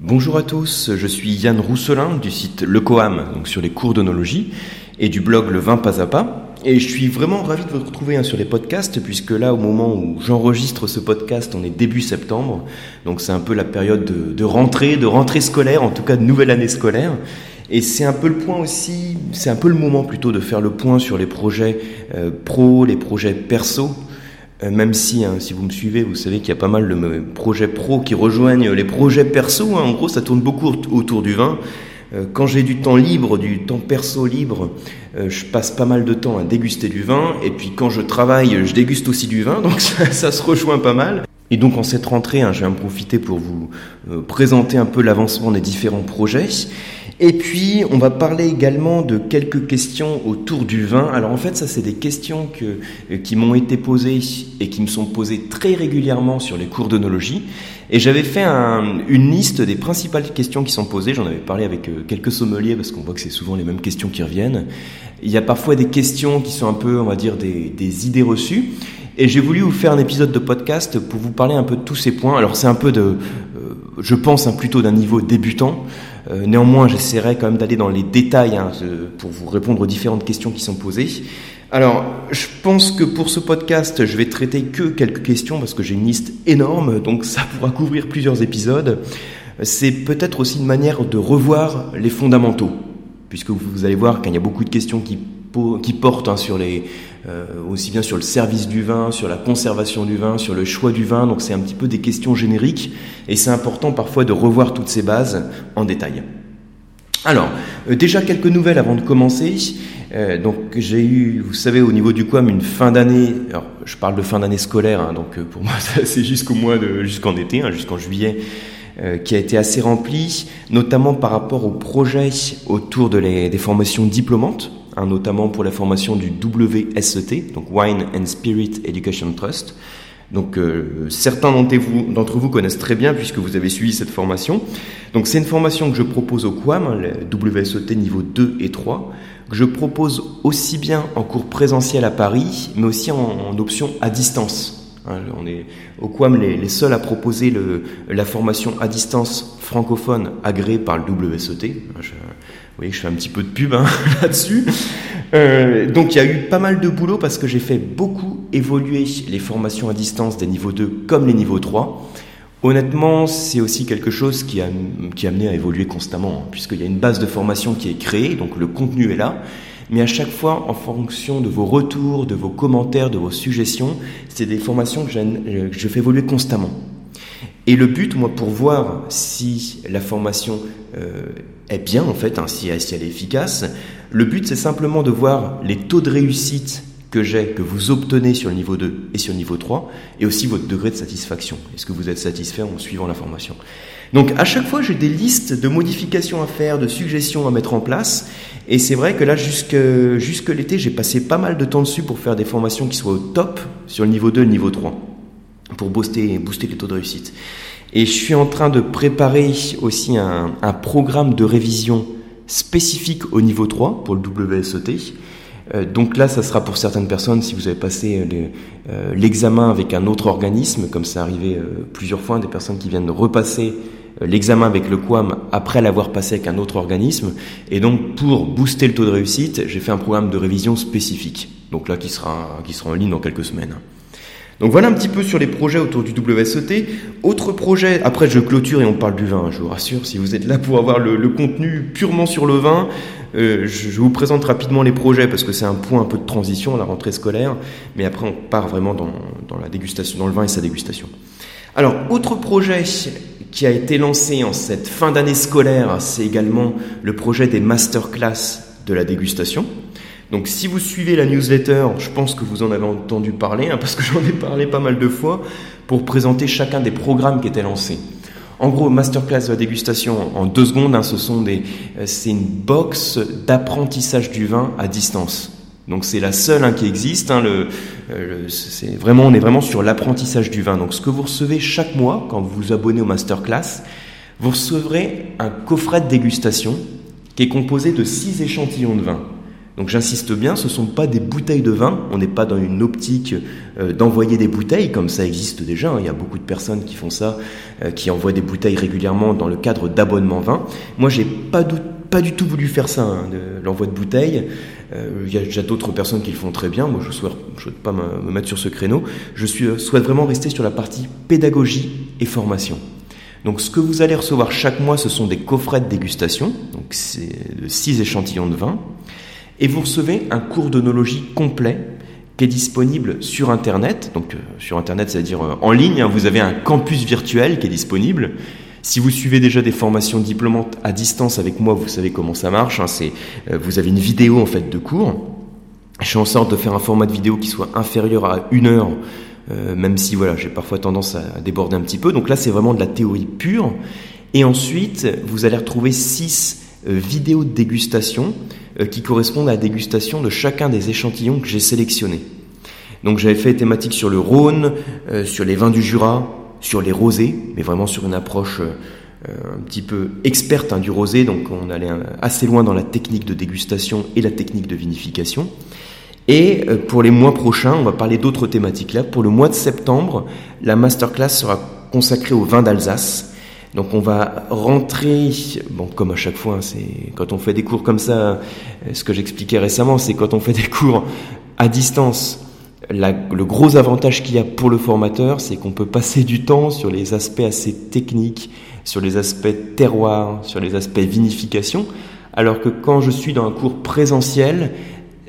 Bonjour à tous, je suis Yann Rousselin du site Le Coam, donc sur les cours d'onologie, et du blog Le Vin Pas à Pas. Et je suis vraiment ravi de vous retrouver hein, sur les podcasts, puisque là, au moment où j'enregistre ce podcast, on est début septembre, donc c'est un peu la période de, rentrée, de rentrée scolaire, en tout cas de nouvelle année scolaire. Et c'est un peu le point aussi, c'est un peu le moment plutôt de faire le point sur les projets euh, pro, les projets perso, même si, hein, si vous me suivez, vous savez qu'il y a pas mal de projets pro qui rejoignent les projets perso. Hein. En gros, ça tourne beaucoup autour du vin. Euh, quand j'ai du temps libre, du temps perso libre, euh, je passe pas mal de temps à déguster du vin. Et puis quand je travaille, je déguste aussi du vin. Donc ça, se rejoint pas mal. Et donc en cette rentrée, hein, je vais en profiter pour vous présenter un peu l'avancement des différents projets. Et puis, on va parler également de quelques questions autour du vin. Alors en fait, ça, c'est des questions que, euh, qui m'ont été posées et qui me sont posées très régulièrement sur les cours d'onologie. Et j'avais fait un, une liste des principales questions qui sont posées. J'en avais parlé avec euh, quelques sommeliers parce qu'on voit que c'est souvent les mêmes questions qui reviennent. Il y a parfois des questions qui sont un peu, on va dire, des, des idées reçues. Et j'ai voulu vous faire un épisode de podcast pour vous parler un peu de tous ces points. Alors c'est un peu de, euh, je pense, hein, plutôt d'un niveau débutant. Euh, néanmoins, j'essaierai quand même d'aller dans les détails hein, pour vous répondre aux différentes questions qui sont posées. Alors, je pense que pour ce podcast, je vais traiter que quelques questions parce que j'ai une liste énorme, donc ça pourra couvrir plusieurs épisodes. C'est peut-être aussi une manière de revoir les fondamentaux, puisque vous allez voir qu'il y a beaucoup de questions qui, qui portent hein, sur les, euh, aussi bien sur le service du vin, sur la conservation du vin, sur le choix du vin. Donc c'est un petit peu des questions génériques et c'est important parfois de revoir toutes ces bases en détail. Alors, euh, déjà quelques nouvelles avant de commencer. Euh, donc j'ai eu, vous savez, au niveau du QAM, une fin d'année. Alors je parle de fin d'année scolaire, hein, donc pour moi c'est jusqu'au mois de, jusqu'en été, hein, jusqu'en juillet, qui a été assez rempli, notamment par rapport aux projets autour des formations diplômantes. Hein, notamment pour la formation du WSET, donc Wine and Spirit Education Trust. Donc euh, certains d'entre vous, connaissent très bien puisque vous avez suivi cette formation. Donc c'est une formation que je propose au QAM, hein, le WSET niveau 2 et 3, que je propose aussi bien en cours présentiel à Paris, mais aussi en, option à distance. Hein, on est au QAM les, seuls à proposer la formation à distance francophone agréée par le WSET. Vous voyez je fais un petit peu de pub hein, là-dessus. Euh, donc il y a eu pas mal de boulot parce que j'ai fait beaucoup évoluer les formations à distance des niveaux 2 comme les niveaux 3. Honnêtement, c'est aussi quelque chose qui a, amené à évoluer constamment, hein, puisqu'il y a une base de formation qui est créée, donc le contenu est là, mais à chaque fois, en fonction de vos retours, de vos commentaires, de vos suggestions, c'est des formations que, je fais évoluer constamment. Et le but, moi, pour voir si la formation euh, est bien, en fait, hein, si, elle est efficace, le but, c'est simplement de voir les taux de réussite que j'ai, que vous obtenez sur le niveau 2 et sur le niveau 3, et aussi votre degré de satisfaction. Est-ce que vous êtes satisfait en suivant la formation? Donc, à chaque fois, j'ai des listes de modifications à faire, de suggestions à mettre en place, et c'est vrai que là, jusque, jusque l'été, j'ai passé pas mal de temps dessus pour faire des formations qui soient au top sur le niveau 2 et le niveau 3 pour booster, les taux de réussite. Et je suis en train de préparer aussi un, un programme de révision spécifique au niveau 3 pour le WSET. Euh, donc là, ça sera pour certaines personnes si vous avez passé euh, euh, l'examen avec un autre organisme, comme ça arrivé plusieurs fois, des personnes qui viennent de repasser l'examen avec le QAM après l'avoir passé avec un autre organisme. Et donc, pour booster le taux de réussite, j'ai fait un programme de révision spécifique. Donc là, qui sera, qui sera en ligne dans quelques semaines. Donc voilà un petit peu sur les projets autour du WSET. Autre projet, après je clôture et on parle du vin, je vous rassure, si vous êtes là pour avoir le, contenu purement sur le vin, euh, je, vous présente rapidement les projets parce que c'est un point un peu de transition à la rentrée scolaire, mais après on part vraiment dans la dégustation, dans le vin et sa dégustation. Alors, autre projet qui a été lancé en cette fin d'année scolaire, c'est également le projet des masterclass de la dégustation. Donc si vous suivez la newsletter, je pense que vous en avez entendu parler, hein, parce que j'en ai parlé pas mal de fois, pour présenter chacun des programmes qui étaient lancés. En gros, masterclass de la dégustation en deux secondes, hein, ce sont des, euh, c'est une box d'apprentissage du vin à distance. Donc c'est la seule hein, qui existe. euh, vraiment, on est vraiment sur l'apprentissage du vin. Donc ce que vous recevez chaque mois quand vous vous abonnez au masterclass, vous recevrez un coffret de dégustation qui est composé de six échantillons de vin. Donc j'insiste bien, ce ne sont pas des bouteilles de vin, on n'est pas dans une optique euh, d'envoyer des bouteilles, comme ça existe déjà, hein. il y a beaucoup de personnes qui font ça, euh, qui envoient des bouteilles régulièrement dans le cadre d'abonnement vin. Moi j'ai pas, pas du tout voulu faire ça, hein, l'envoi de bouteilles. Euh, il y a déjà d'autres personnes qui le font très bien, moi je ne souhaite, pas me, mettre sur ce créneau. Je souhaite vraiment rester sur la partie pédagogie et formation. Donc ce que vous allez recevoir chaque mois, ce sont des coffrets de dégustation, donc c'est de 6 échantillons de vin et vous recevez un cours d'onologie complet qui est disponible sur Internet. Donc euh, sur Internet, c'est-à-dire euh, en ligne, hein, vous avez un campus virtuel qui est disponible. Si vous suivez déjà des formations diplômantes à distance avec moi, vous savez comment ça marche. Hein, euh, vous avez une vidéo en fait de cours. Je fais en sorte de faire un format de vidéo qui soit inférieur à une heure, même si voilà, j'ai parfois tendance à déborder un petit peu. Donc là, c'est vraiment de la théorie pure. Et ensuite, vous allez retrouver six vidéos de dégustation qui correspondent à la dégustation de chacun des échantillons que j'ai sélectionnés. Donc j'avais fait thématique sur le Rhône, euh, sur les vins du Jura, sur les rosés, mais vraiment sur une approche euh, un petit peu experte hein, du rosé, donc on allait assez loin dans la technique de dégustation et la technique de vinification. Et pour les mois prochains, on va parler d'autres thématiques là. Pour le mois de septembre, la masterclass sera consacrée au vin d'Alsace. Donc on va rentrer, bon comme à chaque fois, hein, c'est quand on fait des cours comme ça, euh, ce que j'expliquais récemment, c'est quand on fait des cours à distance, le gros avantage qu'il y a pour le formateur, c'est qu'on peut passer du temps sur les aspects assez techniques, sur les aspects terroir, sur les aspects vinification, alors que quand je suis dans un cours présentiel,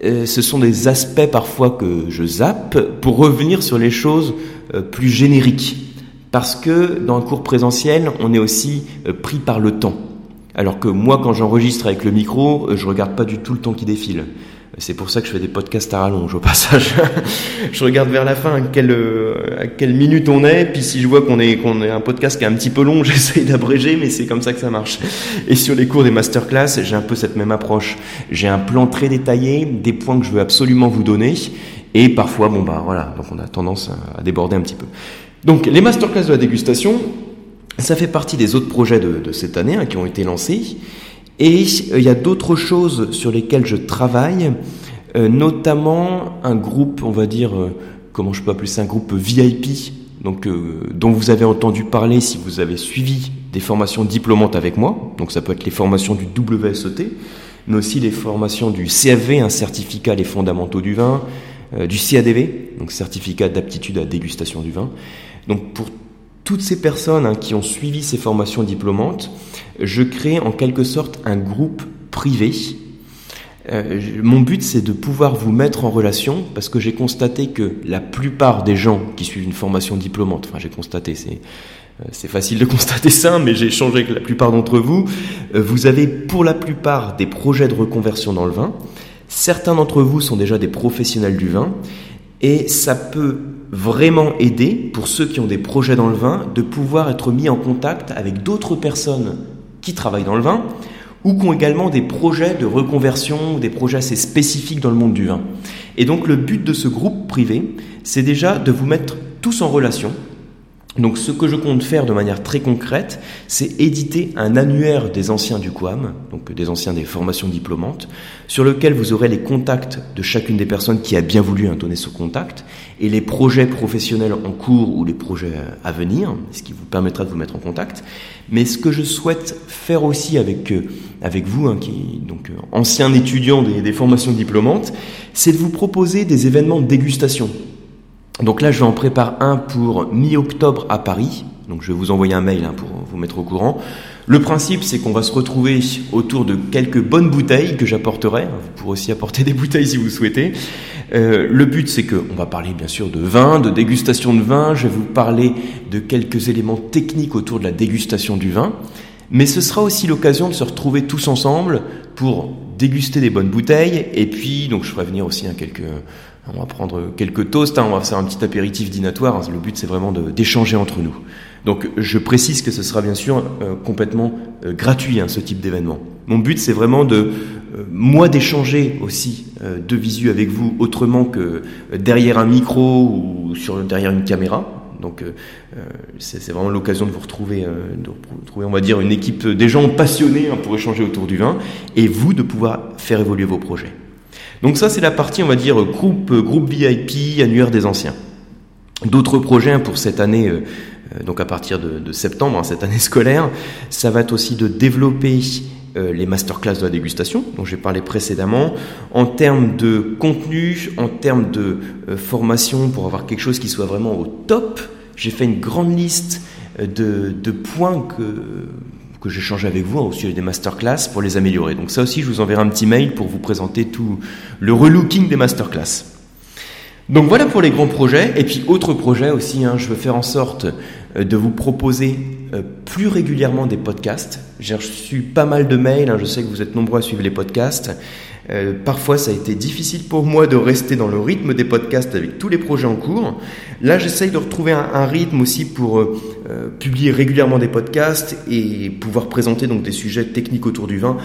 euh, ce sont des aspects parfois que je zappe pour revenir sur les choses euh, plus génériques parce que dans un cours présentiel, on est aussi euh, pris par le temps. Alors que moi, quand j'enregistre avec le micro, euh, je regarde pas du tout le temps qui défile. C'est pour ça que je fais des podcasts à rallonge au passage. je regarde vers la fin à quelle, euh, à quelle minute on est, puis si je vois qu'on est, qu'on est un podcast qui est un petit peu long, j'essaye d'abréger, mais c'est comme ça que ça marche. Et sur les cours des masterclass, j'ai un peu cette même approche. J'ai un plan très détaillé, des points que je veux absolument vous donner, et parfois, bon bah voilà, donc on a tendance à déborder un petit peu. Donc les masterclass de la dégustation, ça fait partie des autres projets de, cette année hein, qui ont été lancés. Et euh, il y a d'autres choses sur lesquelles je travaille, euh, notamment un groupe, on va dire, euh, comment je peux appeler ça, un groupe VIP, donc, dont vous avez entendu parler si vous avez suivi des formations diplômantes avec moi. Donc ça peut être les formations du WSET, mais aussi les formations du CFV, un certificat les fondamentaux du vin, du CADV, donc certificat d'aptitude à dégustation du vin. Donc pour toutes ces personnes hein, qui ont suivi ces formations diplômantes, je crée en quelque sorte un groupe privé. Euh, mon but, c'est de pouvoir vous mettre en relation parce que j'ai constaté que la plupart des gens qui suivent une formation diplômante, enfin j'ai constaté, c'est euh, c'est facile de constater ça, mais j'ai échangé avec la plupart d'entre vous. Euh, vous avez pour la plupart des projets de reconversion dans le vin. Certains d'entre vous sont déjà des professionnels du vin. Et ça peut vraiment aider, pour ceux qui ont des projets dans le vin, de pouvoir être mis en contact avec d'autres personnes qui travaillent dans le vin ou qui ont également des projets de reconversion, des projets assez spécifiques dans le monde du vin. Et donc le but de ce groupe privé, c'est déjà de vous mettre tous en relation donc ce que je compte faire de manière très concrète, c'est éditer un annuaire des anciens du QAM, donc des anciens des formations diplômantes, sur lequel vous aurez les contacts de chacune des personnes qui a bien voulu donner ce contact, et les projets professionnels en cours ou les projets à venir, ce qui vous permettra de vous mettre en contact. Mais ce que je souhaite faire aussi avec, euh, avec vous, hein, qui donc euh, ancien étudiant des, des formations diplômantes, c'est de vous proposer des événements de dégustation. Donc là, je en prépare un pour mi-octobre à Paris. Donc je vais vous envoyer un mail hein, pour vous mettre au courant. Le principe, c'est qu'on va se retrouver autour de quelques bonnes bouteilles que j'apporterai. Vous pourrez aussi apporter des bouteilles si vous souhaitez. Euh, le but, c'est qu'on va parler bien sûr de vin, de dégustation de vin. Je vais vous parler de quelques éléments techniques autour de la dégustation du vin. Mais ce sera aussi l'occasion de se retrouver tous ensemble pour déguster des bonnes bouteilles. Et puis, donc je ferai venir aussi un quelques on va prendre quelques toasts, hein, on va faire un petit apéritif dînatoire. Hein, le but, c'est vraiment d'échanger entre nous. Donc, je précise que ce sera bien sûr euh, complètement euh, gratuit, hein, ce type d'événement. Mon but, c'est vraiment de, euh, moi, d'échanger aussi de visu avec vous autrement que derrière un micro ou sur, derrière une caméra. Donc, c'est vraiment l'occasion de vous retrouver, de retrouver, on va dire, une équipe des gens passionnés pour échanger autour du vin et vous de pouvoir faire évoluer vos projets. Donc ça, c'est la partie, on va dire, groupe, groupe VIP, annuaire des anciens. D'autres projets pour cette année, donc à partir de, septembre, hein, cette année scolaire, ça va être aussi de développer euh, les masterclass de la dégustation, dont j'ai parlé précédemment, en termes de contenu, en termes de euh, formation, pour avoir quelque chose qui soit vraiment au top. J'ai fait une grande liste euh, de, points que, que j'échange avec vous au sujet des masterclass pour les améliorer. Donc ça aussi, je vous enverrai un petit mail pour vous présenter tout le relooking des masterclass. Donc voilà pour les grands projets. Et puis autre projet aussi, hein, je veux faire en sorte de vous proposer euh, plus régulièrement des podcasts. J'ai reçu pas mal de mails, hein, je sais que vous êtes nombreux à suivre les podcasts. Euh, parfois, ça a été difficile pour moi de rester dans le rythme des podcasts avec tous les projets en cours. Là, j'essaye de retrouver un, rythme aussi pour euh, publier régulièrement des podcasts et pouvoir présenter donc des sujets techniques autour du vin.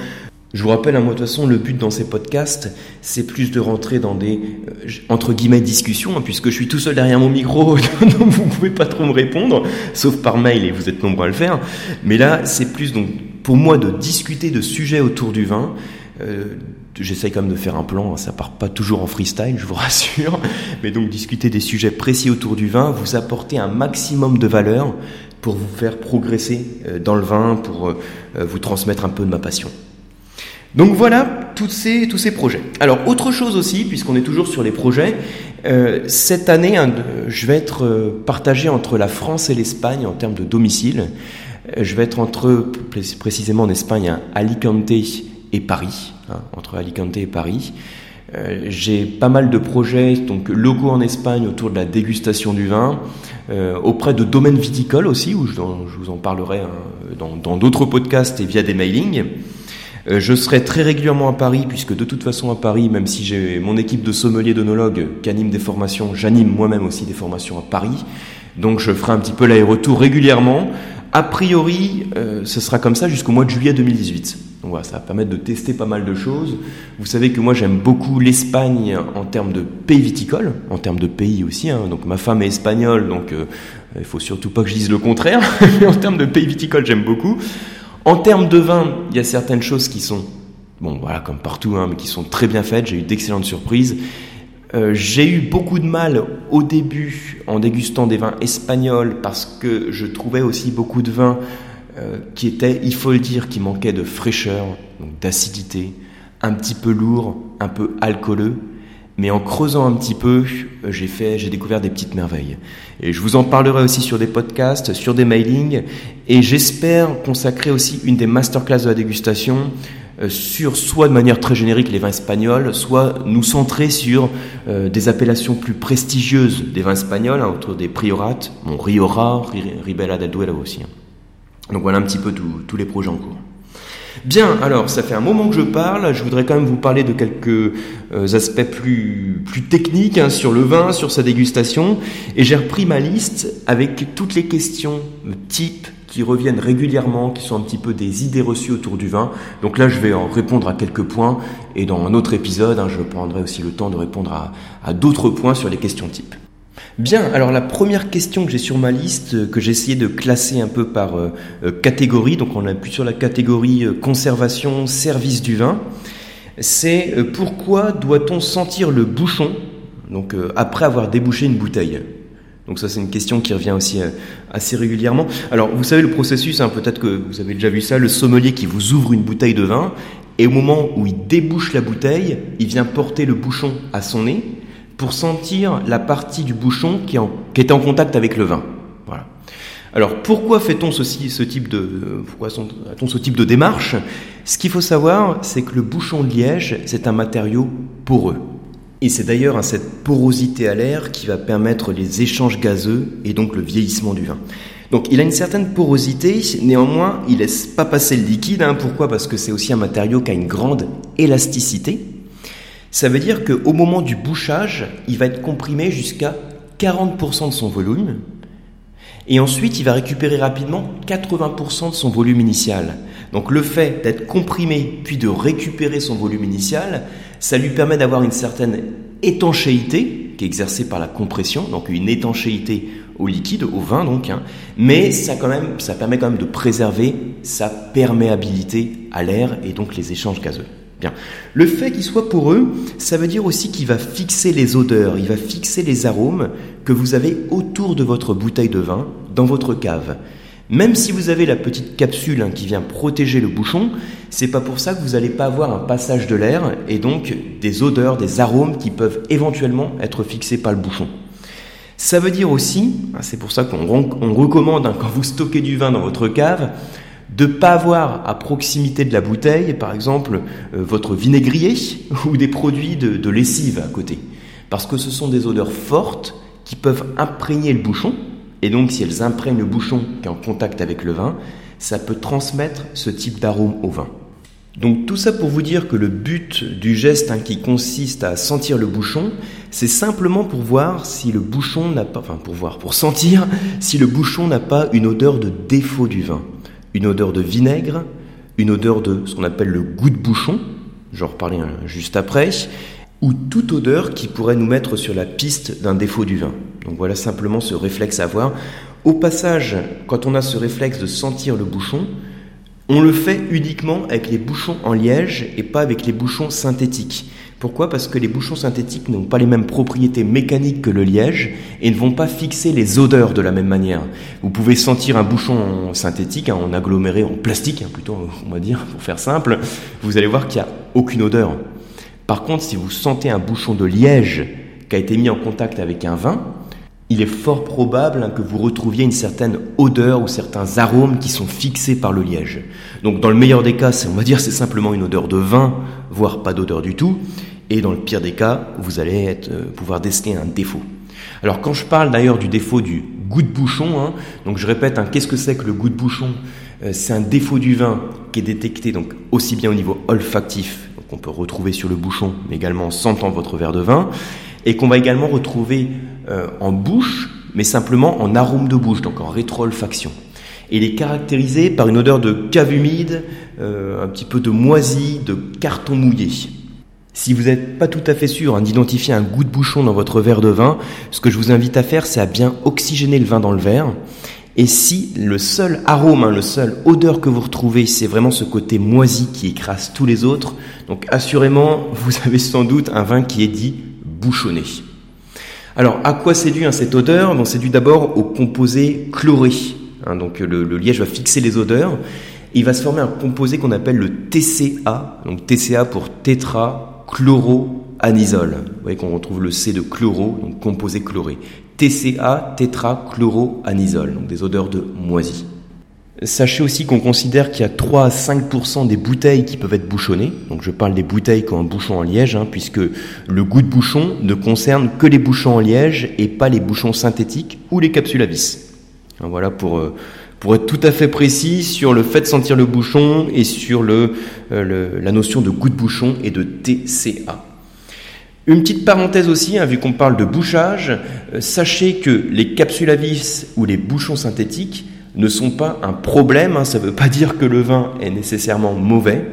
Je vous rappelle, à hein, moi de toute façon, le but dans ces podcasts, c'est plus de rentrer dans des euh, entre guillemets discussions, hein, puisque je suis tout seul derrière mon micro, donc vous pouvez pas trop me répondre, sauf par mail et vous êtes nombreux à le faire. Mais là, c'est plus donc pour moi de discuter de sujets autour du vin. Euh, J'essaye quand même de faire un plan, hein, ça part pas toujours en freestyle, je vous rassure, mais donc discuter des sujets précis autour du vin, vous apporter un maximum de valeur pour vous faire progresser euh, dans le vin, pour euh, vous transmettre un peu de ma passion. Donc voilà tous ces, tous ces projets. Alors autre chose aussi, puisqu'on est toujours sur les projets, euh, cette année, hein, je vais être euh, partagé entre la France et l'Espagne en termes de domicile. Euh, je vais être entre, précisément en Espagne, à Alicante et Paris, hein, entre Alicante et Paris. J'ai pas mal de projets donc locaux en Espagne autour de la dégustation du vin, auprès de domaines viticoles aussi, où je, vous en parlerai hein, dans d'autres podcasts et via des mailings. Euh, je serai très régulièrement à Paris, puisque de toute façon à Paris, même si j'ai mon équipe de sommeliers d'onologues qui anime des formations, j'anime moi-même aussi des formations à Paris. Donc je ferai un petit peu l'aller-retour régulièrement. A priori, euh, ce sera comme ça jusqu'au mois de juillet 2018. Donc voilà, ça va permettre de tester pas mal de choses. Vous savez que moi j'aime beaucoup l'Espagne en termes de pays viticole, en termes de pays aussi. Hein. Donc ma femme est espagnole, donc euh, il faut surtout pas que je dise le contraire. Mais en termes de pays viticole, j'aime beaucoup. En termes de vin, il y a certaines choses qui sont, bon voilà, comme partout, hein, mais qui sont très bien faites. J'ai eu d'excellentes surprises. Euh, j'ai eu beaucoup de mal au début en dégustant des vins espagnols parce que je trouvais aussi beaucoup de vins euh, qui étaient, il faut le dire, qui manquaient de fraîcheur, d'acidité, un petit peu lourd, un peu alcooleux. Mais en creusant un petit peu, euh, j'ai fait, j'ai découvert des petites merveilles. Et je vous en parlerai aussi sur des podcasts, sur des mailings, et j'espère consacrer aussi une des masterclass de la dégustation euh, sur soit de manière très générique les vins espagnols, soit nous centrer sur des appellations plus prestigieuses des vins espagnols, hein, autour des priorates, bon, Riora, Ribera del Duero aussi. Hein. Donc voilà un petit peu tous les projets en cours. Bien, alors ça fait un moment que je parle, je voudrais quand même vous parler de quelques euh, aspects plus, plus techniques hein, sur le vin, sur sa dégustation, et j'ai repris ma liste avec toutes les questions type qui reviennent régulièrement, qui sont un petit peu des idées reçues autour du vin. Donc là, je vais en répondre à quelques points, et dans un autre épisode, hein, je prendrai aussi le temps de répondre à, à d'autres points sur les questions types. Bien, alors la première question que j'ai sur ma liste, euh, que j'ai essayé de classer un peu par euh, euh, catégorie, donc on appuie sur la catégorie conservation, service du vin, c'est pourquoi doit-on sentir le bouchon donc après avoir débouché une bouteille? Donc ça c'est une question qui revient aussi assez régulièrement. Alors vous savez le processus, hein, peut-être que vous avez déjà vu ça, le sommelier qui vous ouvre une bouteille de vin et au moment où il débouche la bouteille, il vient porter le bouchon à son nez pour sentir la partie du bouchon qui, est en contact avec le vin. Voilà. Alors pourquoi fait-on ce type de, démarche? Ce qu'il faut savoir, c'est que le bouchon de liège, c'est un matériau poreux. Et c'est d'ailleurs cette porosité à l'air qui va permettre les échanges gazeux et donc le vieillissement du vin. Donc il a une certaine porosité, néanmoins il laisse pas passer le liquide. Hein. Pourquoi? Parce que c'est aussi un matériau qui a une grande élasticité. Ça veut dire qu'au moment du bouchage, il va être comprimé jusqu'à 40% de son volume, et ensuite il va récupérer rapidement 80% de son volume initial. Donc le fait d'être comprimé puis de récupérer son volume initial, ça lui permet d'avoir une certaine étanchéité qui est exercée par la compression, donc une étanchéité au liquide, au vin donc, hein. mais ça, permet quand même de préserver sa perméabilité à l'air et donc les échanges gazeux. Le fait qu'il soit poreux, ça veut dire aussi qu'il va fixer les odeurs, il va fixer les arômes que vous avez autour de votre bouteille de vin, dans votre cave. Même si vous avez la petite capsule hein, qui vient protéger le bouchon, c'est pas pour ça que vous n'allez pas avoir un passage de l'air et donc des odeurs, des arômes qui peuvent éventuellement être fixés par le bouchon. Ça veut dire aussi, hein, c'est pour ça qu'on recommande hein, quand vous stockez du vin dans votre cave, de ne pas avoir à proximité de la bouteille, par exemple, euh, votre vinaigrier ou des produits de lessive à côté. Parce que ce sont des odeurs fortes qui peuvent imprégner le bouchon et donc, si elles imprègnent le bouchon qui est en contact avec le vin, ça peut transmettre ce type d'arôme au vin. Donc tout ça pour vous dire que le but du geste hein, qui consiste à sentir le bouchon, c'est simplement pour voir si le bouchon n'a pas, enfin pour voir, pour sentir si le bouchon n'a pas une odeur de défaut du vin, une odeur de vinaigre, une odeur de ce qu'on appelle le goût de bouchon, j'en reparlerai hein, juste après, ou toute odeur qui pourrait nous mettre sur la piste d'un défaut du vin. Donc voilà simplement ce réflexe à avoir. Au passage, quand on a ce réflexe de sentir le bouchon, on le fait uniquement avec les bouchons en liège et pas avec les bouchons synthétiques. Pourquoi? Parce que les bouchons synthétiques n'ont pas les mêmes propriétés mécaniques que le liège et ne vont pas fixer les odeurs de la même manière. Vous pouvez sentir un bouchon synthétique, hein, en aggloméré, en plastique hein, plutôt, on va dire, pour faire simple, vous allez voir qu'il n'y a aucune odeur. Par contre, si vous sentez un bouchon de liège qui a été mis en contact avec un vin, il est fort probable que vous retrouviez une certaine odeur ou certains arômes qui sont fixés par le liège. Donc dans le meilleur des cas, on va dire c'est simplement une odeur de vin, voire pas d'odeur du tout. Et dans le pire des cas, vous allez euh, pouvoir déceler un défaut. Alors quand je parle d'ailleurs du défaut du goût de bouchon, hein, donc je répète, hein, qu'est-ce que c'est que le goût de bouchon? Euh, C'est un défaut du vin qui est détecté donc aussi bien au niveau olfactif, qu'on peut retrouver sur le bouchon, mais également en sentant votre verre de vin, et qu'on va également retrouver euh, en bouche, mais simplement en arôme de bouche, donc en rétro-olfaction. Et il est caractérisé par une odeur de cave humide, un petit peu de moisi, de carton mouillé. Si vous n'êtes pas tout à fait sûr hein, d'identifier un goût de bouchon dans votre verre de vin, ce que je vous invite à faire, c'est à bien oxygéner le vin dans le verre. Et si le seul arôme, hein, le seul odeur que vous retrouvez, c'est vraiment ce côté moisi qui écrase tous les autres, donc assurément, vous avez sans doute un vin qui est dit bouchonné. Alors, à quoi c'est dû hein, cette odeur? C'est dû d'abord au composé chloré. Donc, le, liège va fixer les odeurs. il va se former un composé qu'on appelle le TCA. Donc, TCA pour tétrachloroanisole. Vous voyez qu'on retrouve le C de chloro, donc composé chloré. TCA, tétrachloroanisole, donc des odeurs de moisi. Sachez aussi qu'on considère qu'il y a 3 à 5 des bouteilles qui peuvent être bouchonnées. Donc je parle des bouteilles qui un bouchon en liège, hein, puisque le goût de bouchon ne concerne que les bouchons en liège et pas les bouchons synthétiques ou les capsules à vis. Hein, voilà pour, euh, pour être tout à fait précis sur le fait de sentir le bouchon et sur le, euh, la notion de goût de bouchon et de TCA. Une petite parenthèse aussi, hein, vu qu'on parle de bouchage, euh, sachez que les capsules à vis ou les bouchons synthétiques ne sont pas un problème, hein. ça ne veut pas dire que le vin est nécessairement mauvais.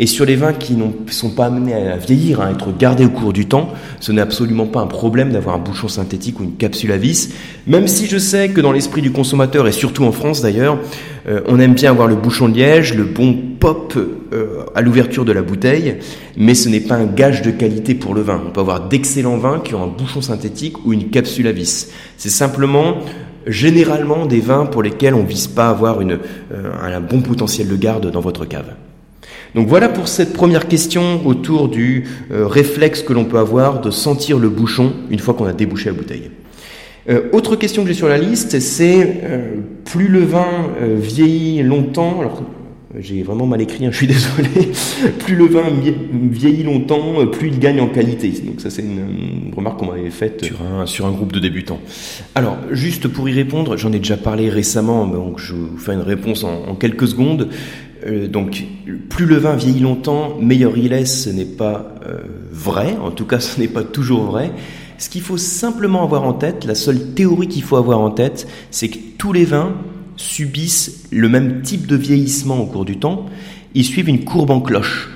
Et sur les vins qui ne sont pas amenés à vieillir, à être gardés au cours du temps, ce n'est absolument pas un problème d'avoir un bouchon synthétique ou une capsule à vis, même si je sais que dans l'esprit du consommateur, et surtout en France d'ailleurs, euh, on aime bien avoir le bouchon de liège, le bon pop euh, à l'ouverture de la bouteille, mais ce n'est pas un gage de qualité pour le vin. On peut avoir d'excellents vins qui ont un bouchon synthétique ou une capsule à vis. C'est simplement généralement des vins pour lesquels on ne vise pas à avoir une, euh, un bon potentiel de garde dans votre cave. Donc voilà pour cette première question autour du euh, réflexe que l'on peut avoir de sentir le bouchon une fois qu'on a débouché la bouteille. Euh, autre question que j'ai sur la liste, c'est plus le vin vieillit longtemps, alors j'ai vraiment mal écrit, hein, je suis désolé. plus le vin vieillit longtemps, plus il gagne en qualité. Donc ça c'est une, remarque qu'on m'avait faite sur un, sur un groupe de débutants. Alors juste pour y répondre, j'en ai déjà parlé récemment, donc je vous fais une réponse en, quelques secondes. Euh, donc plus le vin vieillit longtemps, meilleur il est, ce n'est pas euh, vrai, en tout cas ce n'est pas toujours vrai. Ce qu'il faut simplement avoir en tête, la seule théorie qu'il faut avoir en tête, c'est que tous les vins subissent le même type de vieillissement au cours du temps, ils suivent une courbe en cloche.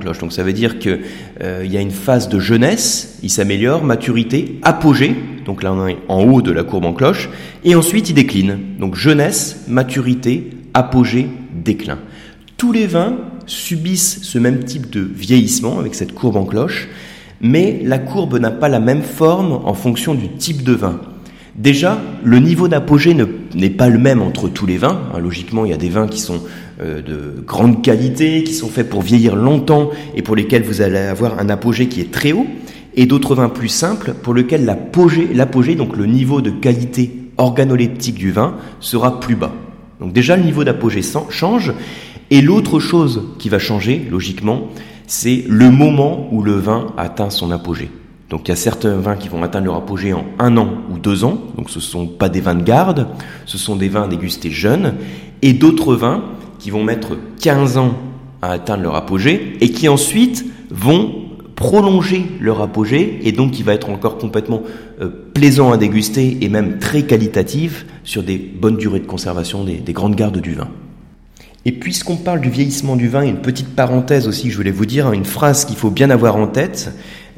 Cloche. Donc ça veut dire qu'il euh, y a une phase de jeunesse, il s'améliore, maturité, apogée, donc là on est en haut de la courbe en cloche, et ensuite il décline. Donc jeunesse, maturité, apogée, déclin. Tous les vins subissent ce même type de vieillissement avec cette courbe en cloche, mais la courbe n'a pas la même forme en fonction du type de vin. Déjà, le niveau d'apogée n'est pas le même entre tous les vins. Hein, logiquement, il y a des vins qui sont euh, de grande qualité, qui sont faits pour vieillir longtemps et pour lesquels vous allez avoir un apogée qui est très haut, et d'autres vins plus simples pour lesquels l'apogée, donc le niveau de qualité organoleptique du vin, sera plus bas. Donc déjà, le niveau d'apogée change, et l'autre chose qui va changer, logiquement, c'est le moment où le vin atteint son apogée. Donc il y a certains vins qui vont atteindre leur apogée en un an ou deux ans, donc ce ne sont pas des vins de garde, ce sont des vins dégustés jeunes, et d'autres vins qui vont mettre 15 ans à atteindre leur apogée, et qui ensuite vont prolonger leur apogée, et donc qui va être encore complètement euh, plaisant à déguster, et même très qualitatif sur des bonnes durées de conservation des, des grandes gardes du vin. Et puisqu'on parle du vieillissement du vin, une petite parenthèse aussi que je voulais vous dire, une phrase qu'il faut bien avoir en tête,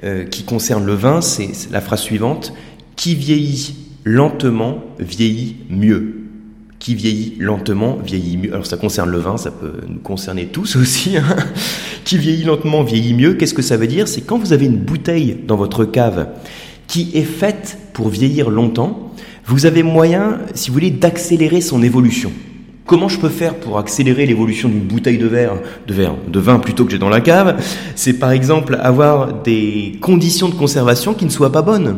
euh, qui concerne le vin, c'est la phrase suivante qui vieillit lentement vieillit mieux. Qui vieillit lentement vieillit mieux. Alors ça concerne le vin, ça peut nous concerner tous aussi. Hein. qui vieillit lentement vieillit mieux. Qu'est-ce que ça veut dire? C'est quand vous avez une bouteille dans votre cave qui est faite pour vieillir longtemps, vous avez moyen, si vous voulez, d'accélérer son évolution. Comment je peux faire pour accélérer l'évolution d'une bouteille de verre, de vin plutôt que j'ai dans la cave? C'est par exemple avoir des conditions de conservation qui ne soient pas bonnes.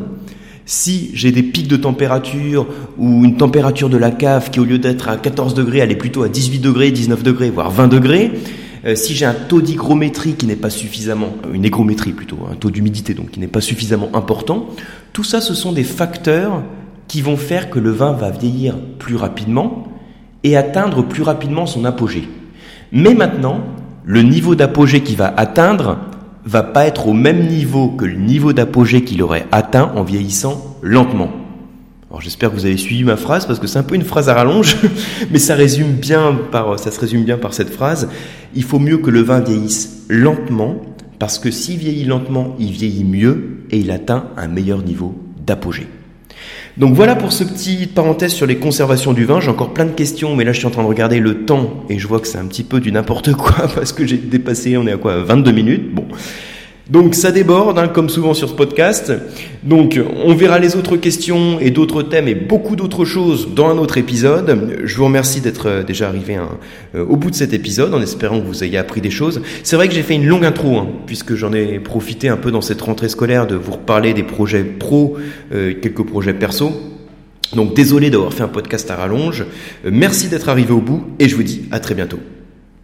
Si j'ai des pics de température ou une température de la cave qui au lieu d'être à 14 degrés, elle est plutôt à 18 degrés, 19 degrés, voire 20 degrés, euh, si j'ai un taux d'hygrométrie qui n'est pas suffisamment, euh, une hygrométrie plutôt, un taux d'humidité donc qui n'est pas suffisamment important, tout ça ce sont des facteurs qui vont faire que le vin va vieillir plus rapidement, et atteindre plus rapidement son apogée. Mais maintenant, le niveau d'apogée qu'il va atteindre va pas être au même niveau que le niveau d'apogée qu'il aurait atteint en vieillissant lentement. J'espère que vous avez suivi ma phrase parce que c'est un peu une phrase à rallonge, mais ça ça se résume bien par cette phrase. Il faut mieux que le vin vieillisse lentement parce que s'il vieillit lentement, il vieillit mieux et il atteint un meilleur niveau d'apogée. Donc voilà pour ce petit parenthèse sur les conservations du vin. J'ai encore plein de questions, mais là je suis en train de regarder le temps et je vois que c'est un petit peu du n'importe quoi parce que j'ai dépassé, on est à quoi 22 minutes. Bon. Donc ça déborde, hein, comme souvent sur ce podcast. Donc on verra les autres questions et d'autres thèmes et beaucoup d'autres choses dans un autre épisode. Je vous remercie d'être euh, déjà arrivé hein, euh, au bout de cet épisode en espérant que vous ayez appris des choses. C'est vrai que j'ai fait une longue intro hein, puisque j'en ai profité un peu dans cette rentrée scolaire de vous reparler des projets pro, euh, quelques projets perso. Donc désolé d'avoir fait un podcast à rallonge. merci d'être arrivé au bout et je vous dis à très bientôt.